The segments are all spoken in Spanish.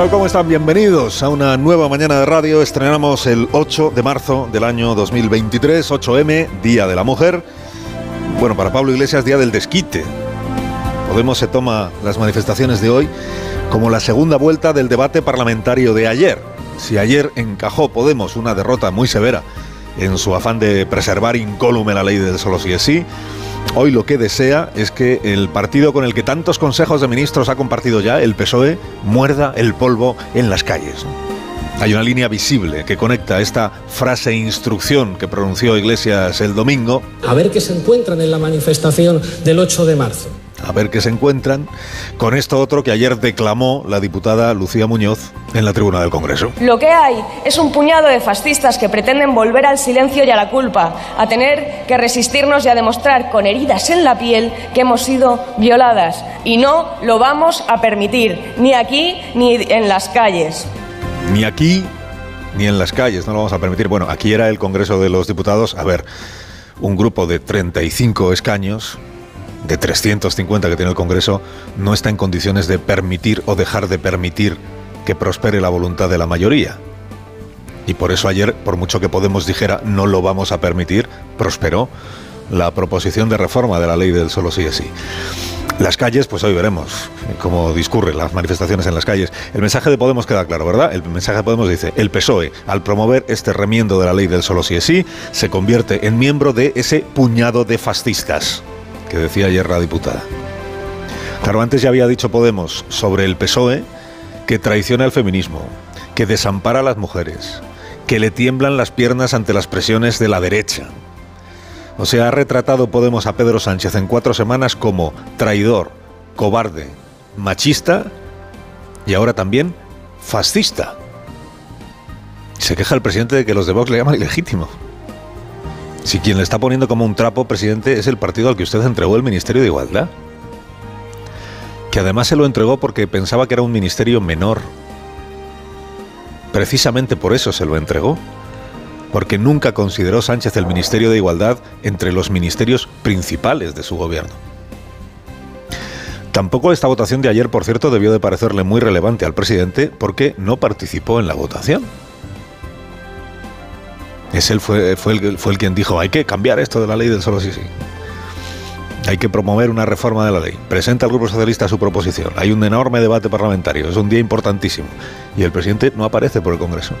Tal? ¿Cómo están? Bienvenidos a una nueva mañana de radio. Estrenamos el 8 de marzo del año 2023, 8M, Día de la Mujer. Bueno, para Pablo Iglesias, Día del Desquite. Podemos se toma las manifestaciones de hoy como la segunda vuelta del debate parlamentario de ayer. Si ayer encajó Podemos una derrota muy severa en su afán de preservar incólume la ley del solo sí es sí, Hoy lo que desea es que el partido con el que tantos consejos de ministros ha compartido ya, el PSOE, muerda el polvo en las calles. Hay una línea visible que conecta esta frase e instrucción que pronunció Iglesias el domingo. A ver qué se encuentran en la manifestación del 8 de marzo a ver qué se encuentran con esto otro que ayer declamó la diputada Lucía Muñoz en la tribuna del Congreso. Lo que hay es un puñado de fascistas que pretenden volver al silencio y a la culpa, a tener que resistirnos y a demostrar con heridas en la piel que hemos sido violadas. Y no lo vamos a permitir, ni aquí ni en las calles. Ni aquí ni en las calles, no lo vamos a permitir. Bueno, aquí era el Congreso de los Diputados. A ver, un grupo de 35 escaños de 350 que tiene el Congreso no está en condiciones de permitir o dejar de permitir que prospere la voluntad de la mayoría. Y por eso ayer, por mucho que Podemos dijera no lo vamos a permitir, prosperó la proposición de reforma de la ley del solo sí es sí. Las calles, pues hoy veremos cómo discurren las manifestaciones en las calles. El mensaje de Podemos queda claro, ¿verdad? El mensaje de Podemos dice, el PSOE, al promover este remiendo de la ley del solo sí es sí, se convierte en miembro de ese puñado de fascistas que decía ayer la diputada. Claro, antes ya había dicho Podemos sobre el PSOE que traiciona el feminismo, que desampara a las mujeres, que le tiemblan las piernas ante las presiones de la derecha. O sea, ha retratado Podemos a Pedro Sánchez en cuatro semanas como traidor, cobarde, machista y ahora también fascista. Se queja el presidente de que los de Vox le llaman ilegítimo. Si quien le está poniendo como un trapo, presidente, es el partido al que usted entregó el Ministerio de Igualdad. Que además se lo entregó porque pensaba que era un ministerio menor. Precisamente por eso se lo entregó. Porque nunca consideró Sánchez el Ministerio de Igualdad entre los ministerios principales de su gobierno. Tampoco esta votación de ayer, por cierto, debió de parecerle muy relevante al presidente porque no participó en la votación. Es él fue, fue, el, fue el quien dijo, hay que cambiar esto de la ley del solo sí sí. Hay que promover una reforma de la ley. Presenta el Grupo Socialista su proposición. Hay un enorme debate parlamentario. Es un día importantísimo. Y el presidente no aparece por el Congreso.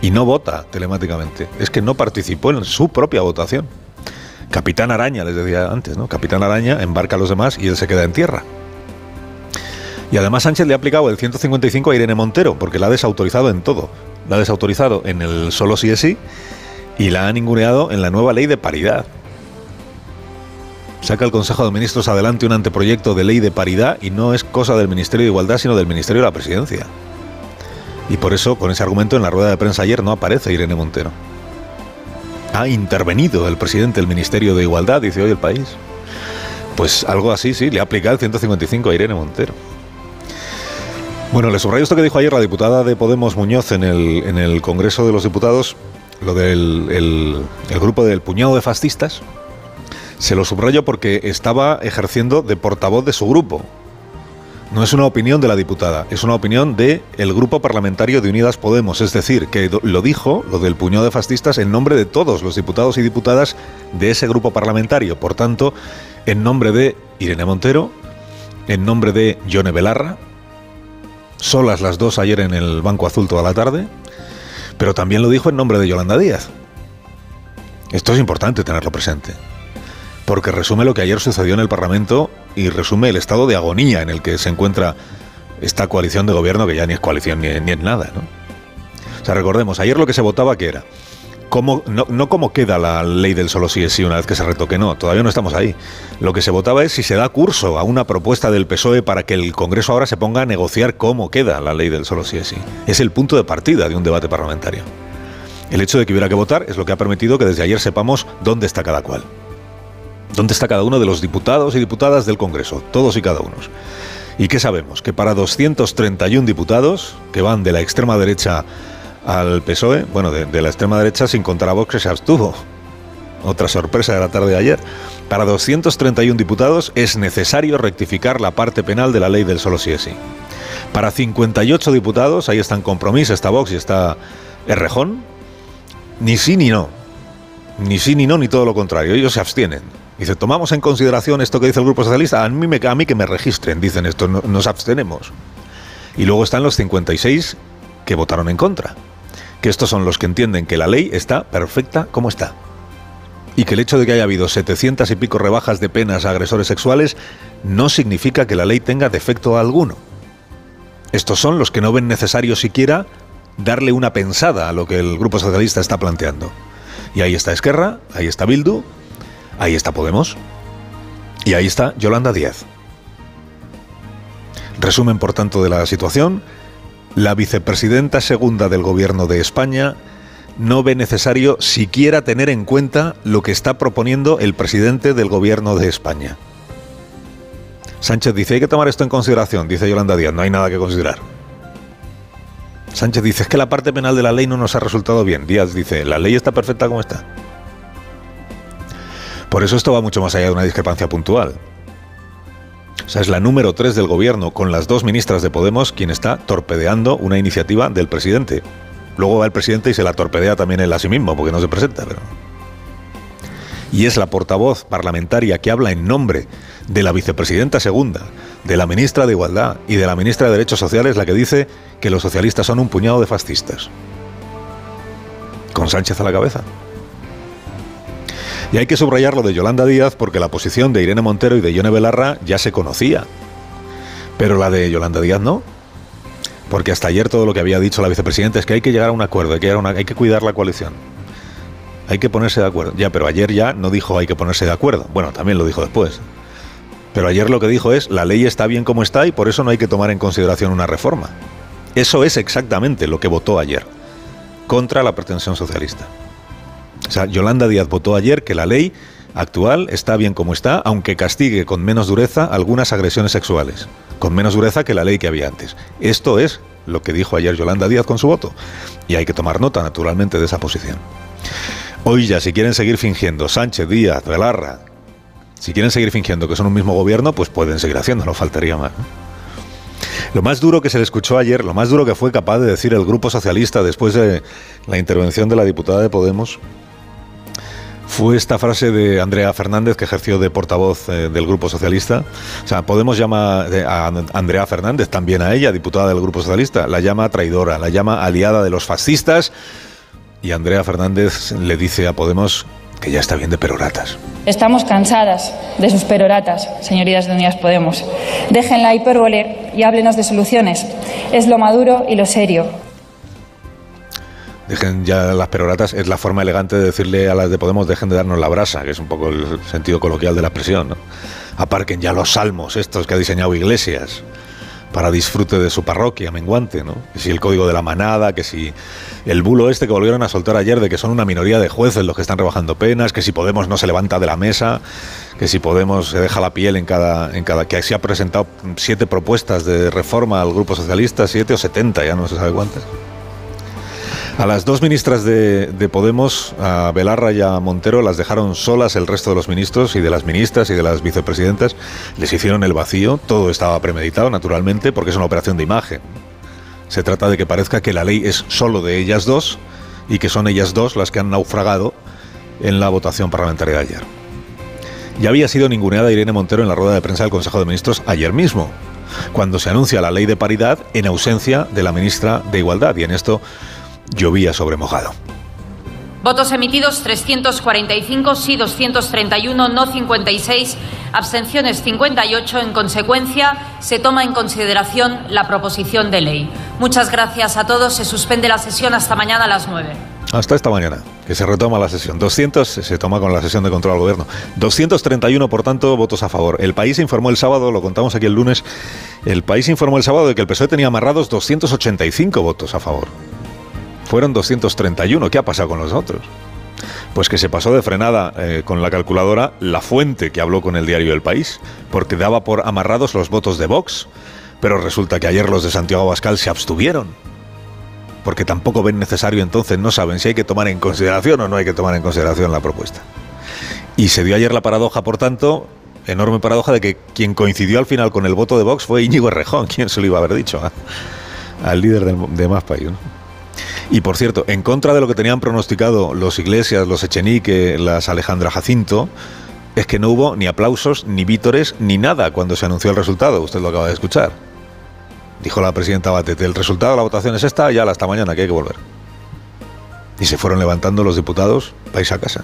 Y no vota telemáticamente. Es que no participó en su propia votación. Capitán Araña, les decía antes, ¿no? Capitán Araña embarca a los demás y él se queda en tierra. Y además Sánchez le ha aplicado el 155 a Irene Montero, porque la ha desautorizado en todo. La ha desautorizado en el solo sí es sí y la ha ninguneado en la nueva ley de paridad. Saca el Consejo de Ministros adelante un anteproyecto de ley de paridad y no es cosa del Ministerio de Igualdad, sino del Ministerio de la Presidencia. Y por eso, con ese argumento, en la rueda de prensa ayer no aparece Irene Montero. Ha intervenido el presidente del Ministerio de Igualdad, dice hoy el país. Pues algo así, sí, le ha aplicado el 155 a Irene Montero. Bueno, le subrayo esto que dijo ayer la diputada de Podemos Muñoz en el, en el Congreso de los Diputados, lo del el, grupo del puñado de fascistas, se lo subrayo porque estaba ejerciendo de portavoz de su grupo. No es una opinión de la diputada, es una opinión del el grupo parlamentario de Unidas Podemos. Es decir, que lo dijo, lo del puñado de fascistas, en nombre de todos los diputados y diputadas de ese grupo parlamentario. Por tanto, en nombre de Irene Montero, en nombre de Yone Belarra, solas las dos ayer en el Banco Azul toda la tarde, pero también lo dijo en nombre de Yolanda Díaz. Esto es importante tenerlo presente, porque resume lo que ayer sucedió en el Parlamento y resume el estado de agonía en el que se encuentra esta coalición de gobierno, que ya ni es coalición ni, es nada. ¿no? O sea, recordemos, ayer lo que se votaba que era no cómo queda la ley del solo sí es sí una vez que se retoque, no, todavía no estamos ahí. Lo que se votaba es si se da curso a una propuesta del PSOE para que el Congreso ahora se ponga a negociar cómo queda la ley del solo sí es sí. Es el punto de partida de un debate parlamentario. El hecho de que hubiera que votar es lo que ha permitido que desde ayer sepamos dónde está cada cual. ¿Dónde está cada uno de los diputados y diputadas del Congreso? Todos y cada uno. ¿Y qué sabemos? Que para 231 diputados que van de la extrema derecha al PSOE, bueno, de, la extrema derecha sin contar a Vox que se abstuvo. Otra sorpresa de la tarde de ayer. Para 231 diputados es necesario rectificar la parte penal de la ley del solo sí es sí. Para 58 diputados, ahí están Compromís, está Vox y está Errejón, ni sí ni no. Ni sí ni no, ni todo lo contrario. Ellos se abstienen. Dice, tomamos en consideración esto que dice el Grupo Socialista. A mí, me, a mí que me registren, dicen esto, nos abstenemos. Y luego están los 56 que votaron en contra que estos son los que entienden que la ley está perfecta como está. Y que el hecho de que haya habido 700 y pico rebajas de penas a agresores sexuales no significa que la ley tenga defecto alguno. Estos son los que no ven necesario siquiera darle una pensada a lo que el Grupo Socialista está planteando. Y ahí está Esquerra, ahí está Bildu, ahí está Podemos y ahí está Yolanda Díaz. Resumen, por tanto, de la situación la vicepresidenta segunda del Gobierno de España no ve necesario siquiera tener en cuenta lo que está proponiendo el presidente del Gobierno de España. Sánchez dice, hay que tomar esto en consideración, dice Yolanda Díaz, no hay nada que considerar. Sánchez dice, es que la parte penal de la ley no nos ha resultado bien. Díaz dice, la ley está perfecta como está. Por eso esto va mucho más allá de una discrepancia puntual. O sea, es la número 3 del gobierno, con las dos ministras de Podemos, quien está torpedeando una iniciativa del presidente. Luego va el presidente y se la torpedea también él a sí mismo, porque no se presenta. Pero... Y es la portavoz parlamentaria que habla en nombre de la vicepresidenta segunda, de la ministra de Igualdad y de la ministra de Derechos Sociales la que dice que los socialistas son un puñado de fascistas. Con Sánchez a la cabeza. Y hay que subrayar lo de Yolanda Díaz porque la posición de Irene Montero y de Yone Belarra ya se conocía. Pero la de Yolanda Díaz no. Porque hasta ayer todo lo que había dicho la vicepresidenta es que hay que llegar a un acuerdo, hay que, hay que cuidar la coalición. Hay que ponerse de acuerdo. Ya, pero ayer ya no dijo hay que ponerse de acuerdo. Bueno, también lo dijo después. Pero ayer lo que dijo es la ley está bien como está y por eso no hay que tomar en consideración una reforma. Eso es exactamente lo que votó ayer contra la pretensión socialista. O sea, Yolanda Díaz votó ayer que la ley actual está bien como está, aunque castigue con menos dureza algunas agresiones sexuales, con menos dureza que la ley que había antes. Esto es lo que dijo ayer Yolanda Díaz con su voto. Y hay que tomar nota, naturalmente, de esa posición. Hoy ya, si quieren seguir fingiendo, Sánchez, Díaz, Velarra, si quieren seguir fingiendo que son un mismo gobierno, pues pueden seguir haciéndolo, faltaría más. Lo más duro que se le escuchó ayer, lo más duro que fue capaz de decir el Grupo Socialista después de la intervención de la diputada de Podemos, fue esta frase de Andrea Fernández, que ejerció de portavoz eh, del Grupo Socialista. O sea, Podemos llamar a Andrea Fernández, también a ella, diputada del Grupo Socialista, la llama traidora, la llama aliada de los fascistas. Y Andrea Fernández le dice a Podemos que ya está bien de peroratas. Estamos cansadas de sus peroratas, señorías de Unidas Podemos. Dejen la hipérbole y háblenos de soluciones. Es lo maduro y lo serio dejen ya las peroratas, es la forma elegante de decirle a las de Podemos, dejen de darnos la brasa, que es un poco el sentido coloquial de la expresión. ¿no? Aparquen ya los salmos, estos que ha diseñado Iglesias, para disfrute de su parroquia menguante, ¿no? Que si el código de la manada, que si el bulo este que volvieron a soltar ayer de que son una minoría de jueces los que están rebajando penas, que si Podemos no se levanta de la mesa, que si Podemos se deja la piel en cada, en cada, que se ha presentado siete propuestas de reforma al Grupo Socialista, siete o setenta, ya no se sabe cuántas. A las dos ministras de, Podemos, a Belarra y a Montero, las dejaron solas el resto de los ministros y de las ministras y de las vicepresidentas. Les hicieron el vacío, todo estaba premeditado, naturalmente, porque es una operación de imagen. Se trata de que parezca que la ley es solo de ellas dos y que son ellas dos las que han naufragado en la votación parlamentaria de ayer. Ya había sido ninguneada Irene Montero en la rueda de prensa del Consejo de Ministros ayer mismo, cuando se anuncia la ley de paridad en ausencia de la ministra de Igualdad. Y en esto llovía sobre mojado. Votos emitidos 345, sí 231, no 56, abstenciones 58. En consecuencia, se toma en consideración la proposición de ley. Muchas gracias a todos. Se suspende la sesión hasta mañana a las 9. Hasta esta mañana, que se retoma la sesión. 200 se toma con la sesión de control al gobierno. 231, por tanto, votos a favor. El país informó el sábado, lo contamos aquí el lunes, el país informó el sábado de que el PSOE tenía amarrados 285 votos a favor. Fueron 231. ¿Qué ha pasado con los otros? Pues que se pasó de frenada eh, con la calculadora la fuente que habló con el diario El País, porque daba por amarrados los votos de Vox, pero resulta que ayer los de Santiago Abascal se abstuvieron porque tampoco ven necesario entonces, no saben si hay que tomar en consideración o no hay que tomar en consideración la propuesta. Y se dio ayer la paradoja, por tanto, enorme paradoja de que quien coincidió al final con el voto de Vox fue Íñigo Errejón, quien se lo iba a haber dicho al líder de Más País. Y por cierto, en contra de lo que tenían pronosticado los Iglesias, los Echenique, las Alejandra Jacinto, es que no hubo ni aplausos, ni vítores, ni nada cuando se anunció el resultado. Usted lo acaba de escuchar. Dijo la presidenta Batete, el resultado de la votación es esta, ya hasta mañana, que hay que volver. Y se fueron levantando los diputados, vais a casa.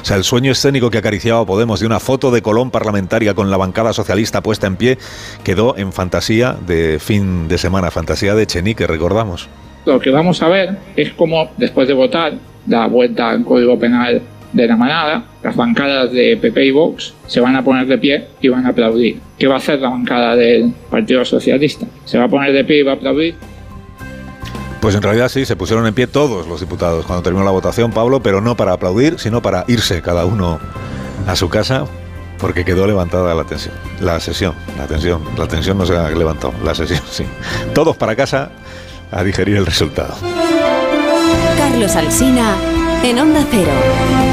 O sea, el sueño escénico que acariciaba Podemos de una foto de Colón parlamentaria con la bancada socialista puesta en pie quedó en fantasía de fin de semana, fantasía de Chenique, recordamos. Lo que vamos a ver es cómo después de votar la vuelta al Código Penal de la manada, las bancadas de PP y Vox se van a poner de pie y van a aplaudir. ¿Qué va a hacer la bancada del Partido Socialista? ¿Se va a poner de pie y va a aplaudir? Pues en realidad sí, se pusieron en pie todos los diputados cuando terminó la votación, Pablo, pero no para aplaudir, sino para irse cada uno a su casa porque quedó levantada la tensión. La sesión, la tensión, la tensión no se ha levantado, la sesión sí. Todos para casa a digerir el resultado. Carlos Alsina en Onda Cero.